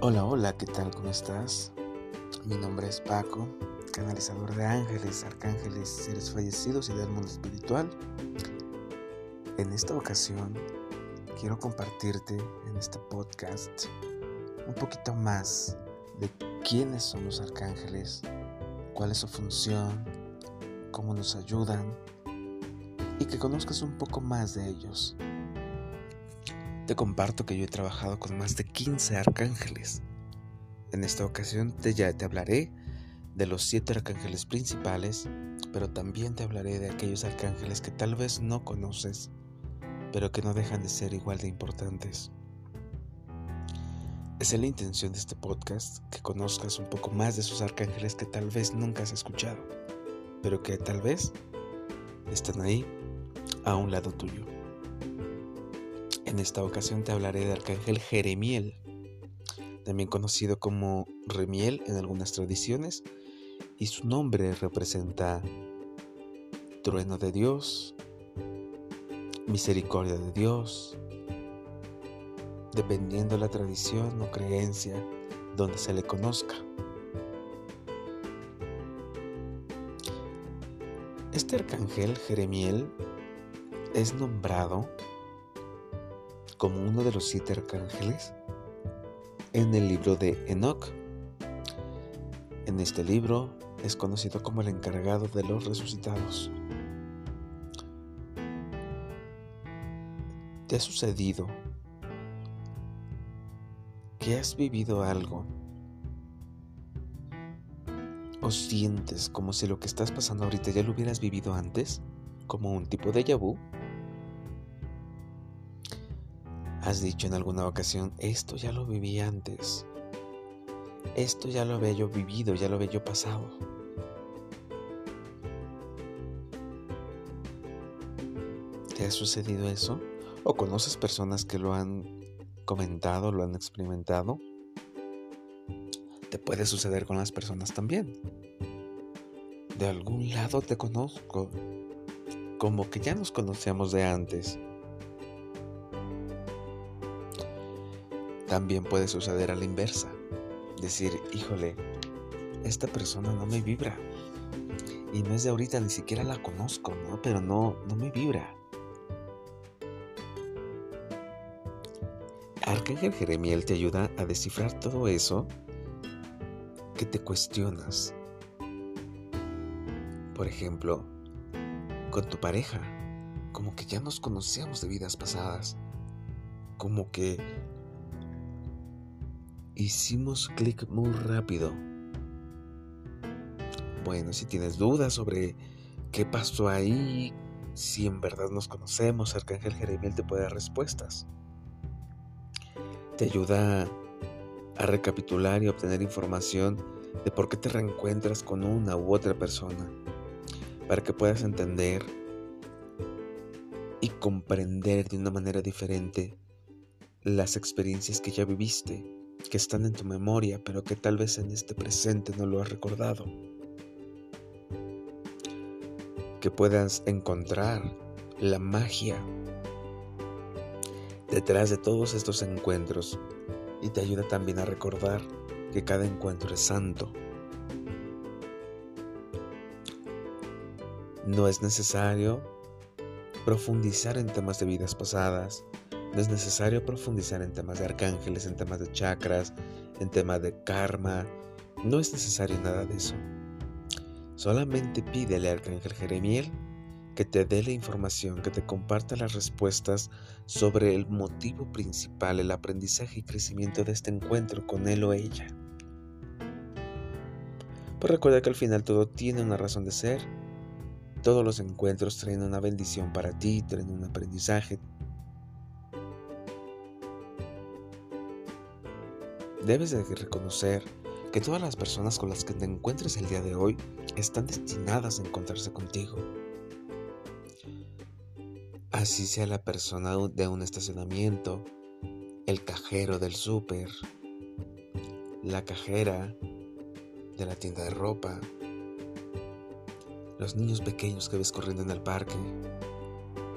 Hola, hola, ¿qué tal? ¿Cómo estás? Mi nombre es Paco, canalizador de ángeles, arcángeles, seres fallecidos y del mundo espiritual. En esta ocasión quiero compartirte en este podcast un poquito más de quiénes son los arcángeles, cuál es su función, cómo nos ayudan y que conozcas un poco más de ellos. Te comparto que yo he trabajado con más de 15 arcángeles. En esta ocasión te, ya te hablaré de los siete arcángeles principales, pero también te hablaré de aquellos arcángeles que tal vez no conoces, pero que no dejan de ser igual de importantes. Es la intención de este podcast que conozcas un poco más de esos arcángeles que tal vez nunca has escuchado, pero que tal vez están ahí a un lado tuyo. En esta ocasión te hablaré de Arcángel Jeremiel, también conocido como Remiel en algunas tradiciones, y su nombre representa trueno de Dios, misericordia de Dios, dependiendo la tradición o creencia donde se le conozca. Este arcángel Jeremiel es nombrado como uno de los siete arcángeles en el libro de Enoch. En este libro es conocido como el encargado de los resucitados. ¿Te ha sucedido que has vivido algo o sientes como si lo que estás pasando ahorita ya lo hubieras vivido antes, como un tipo de vu? Has dicho en alguna ocasión, esto ya lo viví antes. Esto ya lo había yo vivido, ya lo había yo pasado. ¿Te ha sucedido eso? ¿O conoces personas que lo han comentado, lo han experimentado? Te puede suceder con las personas también. De algún lado te conozco, como que ya nos conocíamos de antes. También puede suceder a la inversa. Decir, híjole, esta persona no me vibra. Y no es de ahorita, ni siquiera la conozco, ¿no? Pero no, no me vibra. Arcángel Jeremiel te ayuda a descifrar todo eso que te cuestionas. Por ejemplo, con tu pareja, como que ya nos conocíamos de vidas pasadas, como que hicimos clic muy rápido. Bueno, si tienes dudas sobre qué pasó ahí, si en verdad nos conocemos, Arcángel Jeremiel te puede dar respuestas. Te ayuda a recapitular y obtener información de por qué te reencuentras con una u otra persona, para que puedas entender y comprender de una manera diferente las experiencias que ya viviste que están en tu memoria, pero que tal vez en este presente no lo has recordado. Que puedas encontrar la magia detrás de todos estos encuentros y te ayuda también a recordar que cada encuentro es santo. No es necesario profundizar en temas de vidas pasadas, no es necesario profundizar en temas de arcángeles, en temas de chakras, en temas de karma. No es necesario nada de eso. Solamente pídele al arcángel Jeremiel que te dé la información, que te comparta las respuestas sobre el motivo principal, el aprendizaje y crecimiento de este encuentro con él o ella. Pues recuerda que al final todo tiene una razón de ser. Todos los encuentros traen una bendición para ti, traen un aprendizaje, Debes de reconocer que todas las personas con las que te encuentres el día de hoy están destinadas a encontrarse contigo. Así sea la persona de un estacionamiento, el cajero del súper, la cajera de la tienda de ropa, los niños pequeños que ves corriendo en el parque,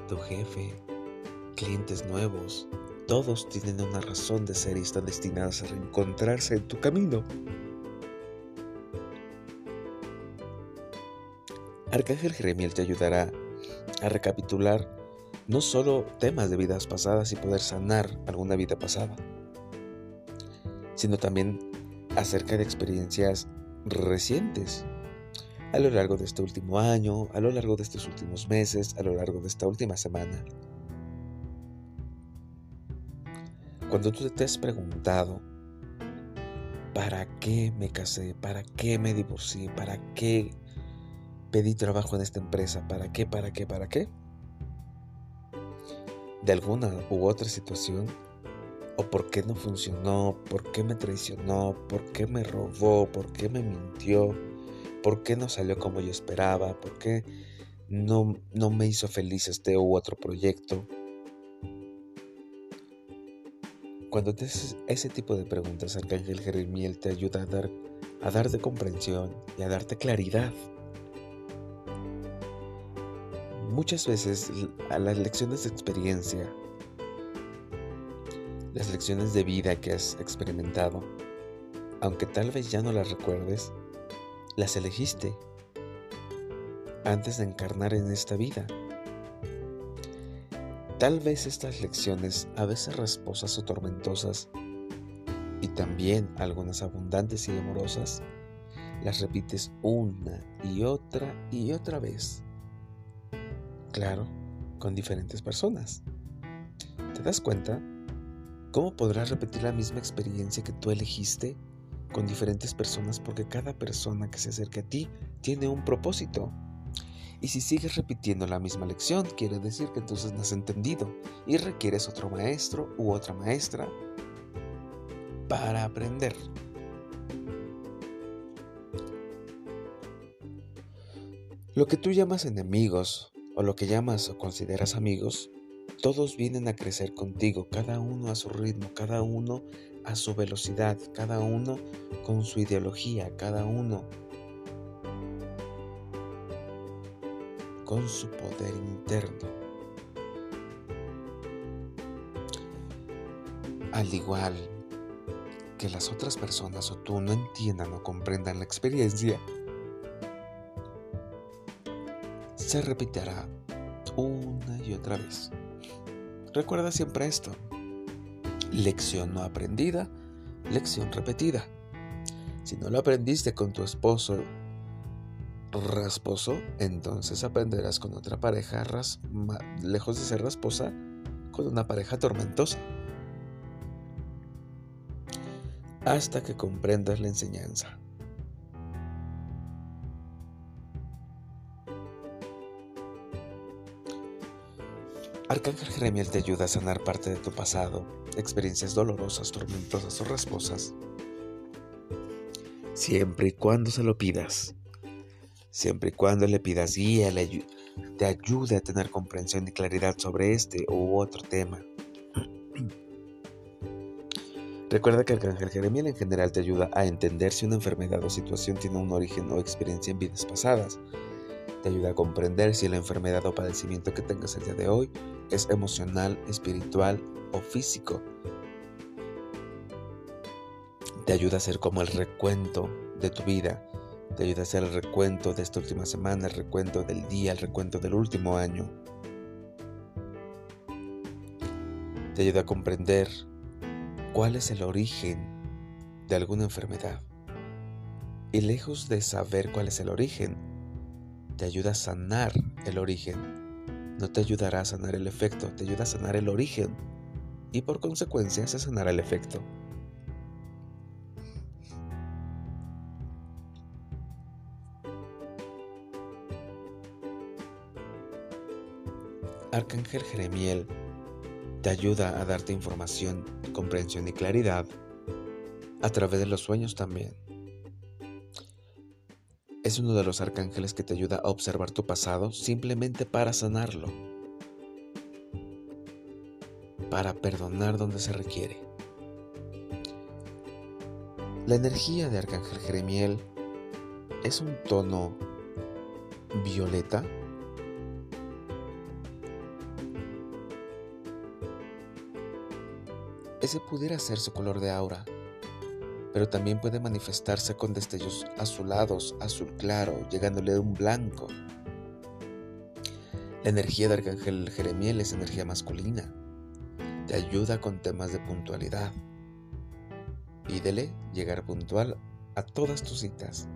tu jefe, clientes nuevos, todos tienen una razón de ser y están destinados a reencontrarse en tu camino. Arcángel Jeremiel te ayudará a recapitular no solo temas de vidas pasadas y poder sanar alguna vida pasada, sino también acerca de experiencias recientes a lo largo de este último año, a lo largo de estos últimos meses, a lo largo de esta última semana. Cuando tú te has preguntado, ¿para qué me casé? ¿Para qué me divorcié? ¿Para qué pedí trabajo en esta empresa? ¿Para qué? ¿Para qué? ¿Para qué? De alguna u otra situación, o por qué no funcionó, por qué me traicionó, por qué me robó, por qué me mintió, por qué no salió como yo esperaba, por qué no, no me hizo feliz este u otro proyecto. Cuando te haces ese tipo de preguntas, Arcángel Jeremiel te ayuda a dar, a darte comprensión y a darte claridad. Muchas veces a las lecciones de experiencia, las lecciones de vida que has experimentado, aunque tal vez ya no las recuerdes, las elegiste antes de encarnar en esta vida. Tal vez estas lecciones, a veces rasposas o tormentosas, y también algunas abundantes y amorosas, las repites una y otra y otra vez. Claro, con diferentes personas. ¿Te das cuenta? ¿Cómo podrás repetir la misma experiencia que tú elegiste con diferentes personas? Porque cada persona que se acerca a ti tiene un propósito. Y si sigues repitiendo la misma lección, quiere decir que entonces no has entendido y requieres otro maestro u otra maestra para aprender. Lo que tú llamas enemigos o lo que llamas o consideras amigos, todos vienen a crecer contigo, cada uno a su ritmo, cada uno a su velocidad, cada uno con su ideología, cada uno con su poder interno. Al igual que las otras personas o tú no entiendan o comprendan la experiencia, se repetirá una y otra vez. Recuerda siempre esto. Lección no aprendida, lección repetida. Si no lo aprendiste con tu esposo rasposo, entonces aprenderás con otra pareja, lejos de ser rasposa, con una pareja tormentosa. Hasta que comprendas la enseñanza. Arcángel Jeremiel te ayuda a sanar parte de tu pasado, experiencias dolorosas, tormentosas o rasposas, siempre y cuando se lo pidas siempre y cuando le pidas guía, te ayude a tener comprensión y claridad sobre este u otro tema. Recuerda que el Arcángel Jeremiel en general te ayuda a entender si una enfermedad o situación tiene un origen o experiencia en vidas pasadas. Te ayuda a comprender si la enfermedad o padecimiento que tengas el día de hoy es emocional, espiritual o físico. Te ayuda a hacer como el recuento de tu vida te ayuda a hacer el recuento de esta última semana, el recuento del día, el recuento del último año. Te ayuda a comprender cuál es el origen de alguna enfermedad. Y lejos de saber cuál es el origen, te ayuda a sanar el origen. No te ayudará a sanar el efecto, te ayuda a sanar el origen. Y por consecuencia se sanará el efecto. Arcángel Jeremiel te ayuda a darte información, comprensión y claridad a través de los sueños también. Es uno de los arcángeles que te ayuda a observar tu pasado simplemente para sanarlo, para perdonar donde se requiere. La energía de Arcángel Jeremiel es un tono violeta ese pudiera ser su color de aura, pero también puede manifestarse con destellos azulados, azul claro, llegándole a un blanco. La energía de Arcángel Jeremiel es energía masculina. Te ayuda con temas de puntualidad. Pídele llegar puntual a todas tus citas.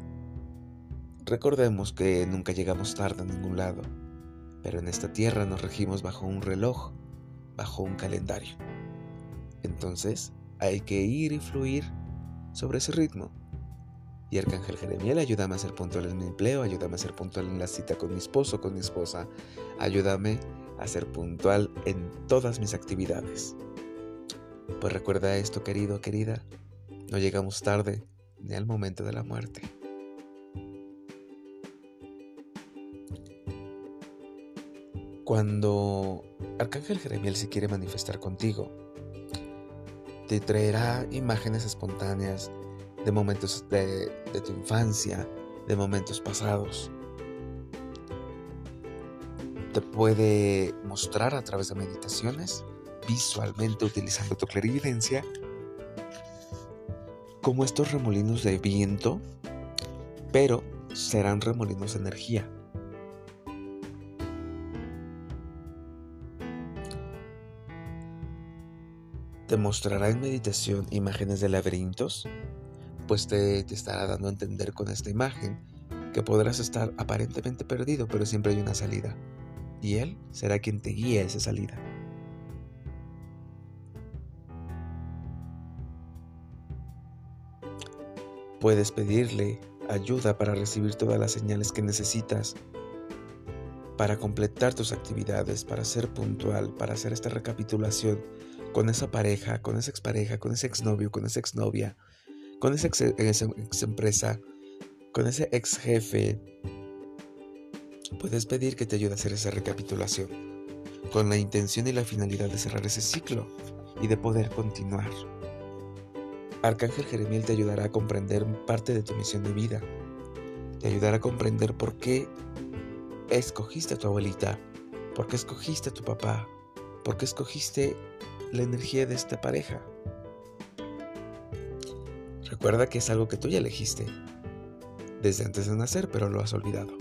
Recordemos que nunca llegamos tarde a ningún lado, pero en esta tierra nos regimos bajo un reloj, bajo un calendario. Entonces hay que ir y fluir sobre ese ritmo. Y Arcángel Jeremiel, ayúdame a ser puntual en mi empleo, ayúdame a ser puntual en la cita con mi esposo, con mi esposa, ayúdame a ser puntual en todas mis actividades. Pues recuerda esto, querido, querida, no llegamos tarde ni al momento de la muerte. Cuando Arcángel Jeremiel se quiere manifestar contigo, te traerá imágenes espontáneas de momentos de, tu infancia, de momentos pasados. Te puede mostrar a través de meditaciones, visualmente utilizando tu clarividencia, como estos remolinos de viento, pero serán remolinos de energía. Te mostrará en meditación imágenes de laberintos, pues te, estará dando a entender con esta imagen que podrás estar aparentemente perdido, pero siempre hay una salida. Y Él será quien te guíe a esa salida. Puedes pedirle ayuda para recibir todas las señales que necesitas para completar tus actividades, para ser puntual, para hacer esta recapitulación con esa pareja, con esa expareja, con ese exnovio, con esa exnovia, con esa ex, empresa, con ese ex jefe. Puedes pedir que te ayude a hacer esa recapitulación, con la intención y la finalidad de cerrar ese ciclo y de poder continuar. Arcángel Jeremiel te ayudará a comprender parte de tu misión de vida. Te ayudará a comprender por qué escogiste a tu abuelita, por qué escogiste a tu papá, por qué escogiste la energía de esta pareja. Recuerda que es algo que tú ya elegiste desde antes de nacer, pero lo has olvidado.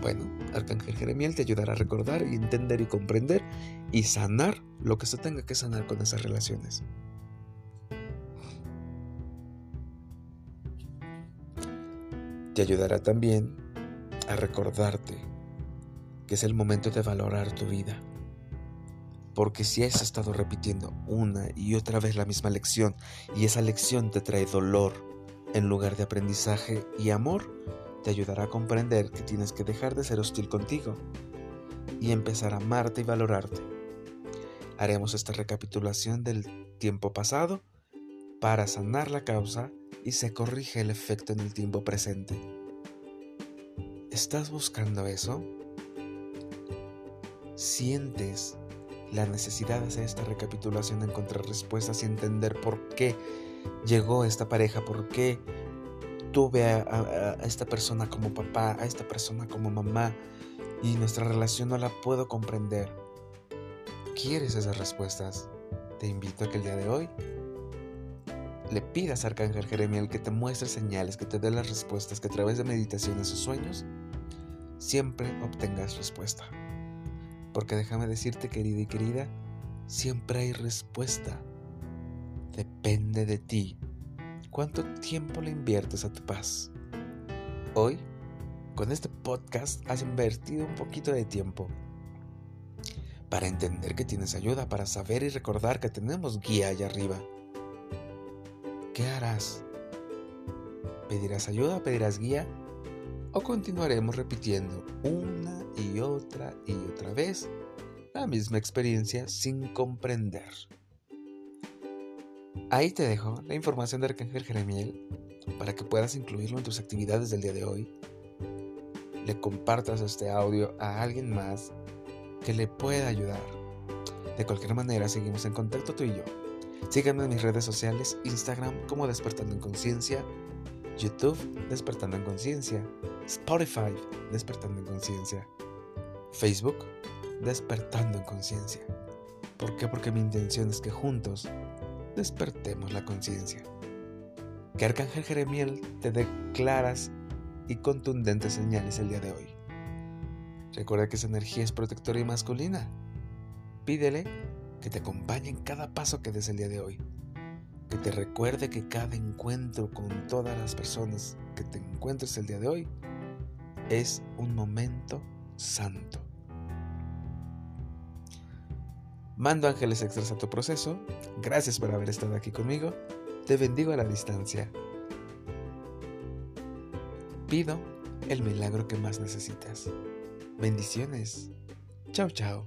Bueno, Arcángel Jeremiel te ayudará a recordar entender y comprender y sanar lo que se tenga que sanar con esas relaciones. Te ayudará también a recordarte que es el momento de valorar tu vida porque si has estado repitiendo una y otra vez la misma lección y esa lección te trae dolor en lugar de aprendizaje y amor, te ayudará a comprender que tienes que dejar de ser hostil contigo y empezar a amarte y valorarte. Haremos esta recapitulación del tiempo pasado para sanar la causa y se corrige el efecto en el tiempo presente. ¿Estás buscando eso? ¿Sientes la necesidad de hacer esta recapitulación, de encontrar respuestas y entender por qué llegó esta pareja, por qué tuve a, esta persona como papá, a esta persona como mamá y nuestra relación no la puedo comprender. ¿Quieres esas respuestas? Te invito a que el día de hoy le pidas a Arcángel Jeremiel que te muestre señales, que te dé las respuestas, que a través de meditaciones o sueños siempre obtengas respuesta. Porque déjame decirte, querida y querida, siempre hay respuesta. Depende de ti. ¿Cuánto tiempo le inviertes a tu paz? Hoy, con este podcast, has invertido un poquito de tiempo para entender que tienes ayuda, para saber y recordar que tenemos guía allá arriba. ¿Qué harás? ¿Pedirás ayuda? ¿Pedirás guía? ¿O continuaremos repitiendo una y otra y otra vez la misma experiencia sin comprender. Ahí te dejo la información de Arcángel Jeremiel para que puedas incluirlo en tus actividades del día de hoy. Le compartas este audio a alguien más que le pueda ayudar. De cualquier manera, seguimos en contacto tú y yo. Síganme en mis redes sociales, Instagram como Despertando en Conciencia, YouTube Despertando en Conciencia, Spotify Despertando en Conciencia. Facebook, despertando en conciencia. ¿Por qué? Porque mi intención es que juntos despertemos la conciencia. Que Arcángel Jeremiel te dé claras y contundentes señales el día de hoy. Recuerda que esa energía es protectora y masculina. Pídele que te acompañe en cada paso que des el día de hoy. Que te recuerde que cada encuentro con todas las personas que te encuentres el día de hoy es un momento santo. Mando ángeles extras a tu proceso. Gracias por haber estado aquí conmigo. Te bendigo a la distancia. Pido el milagro que más necesitas. Bendiciones. Chao, chao.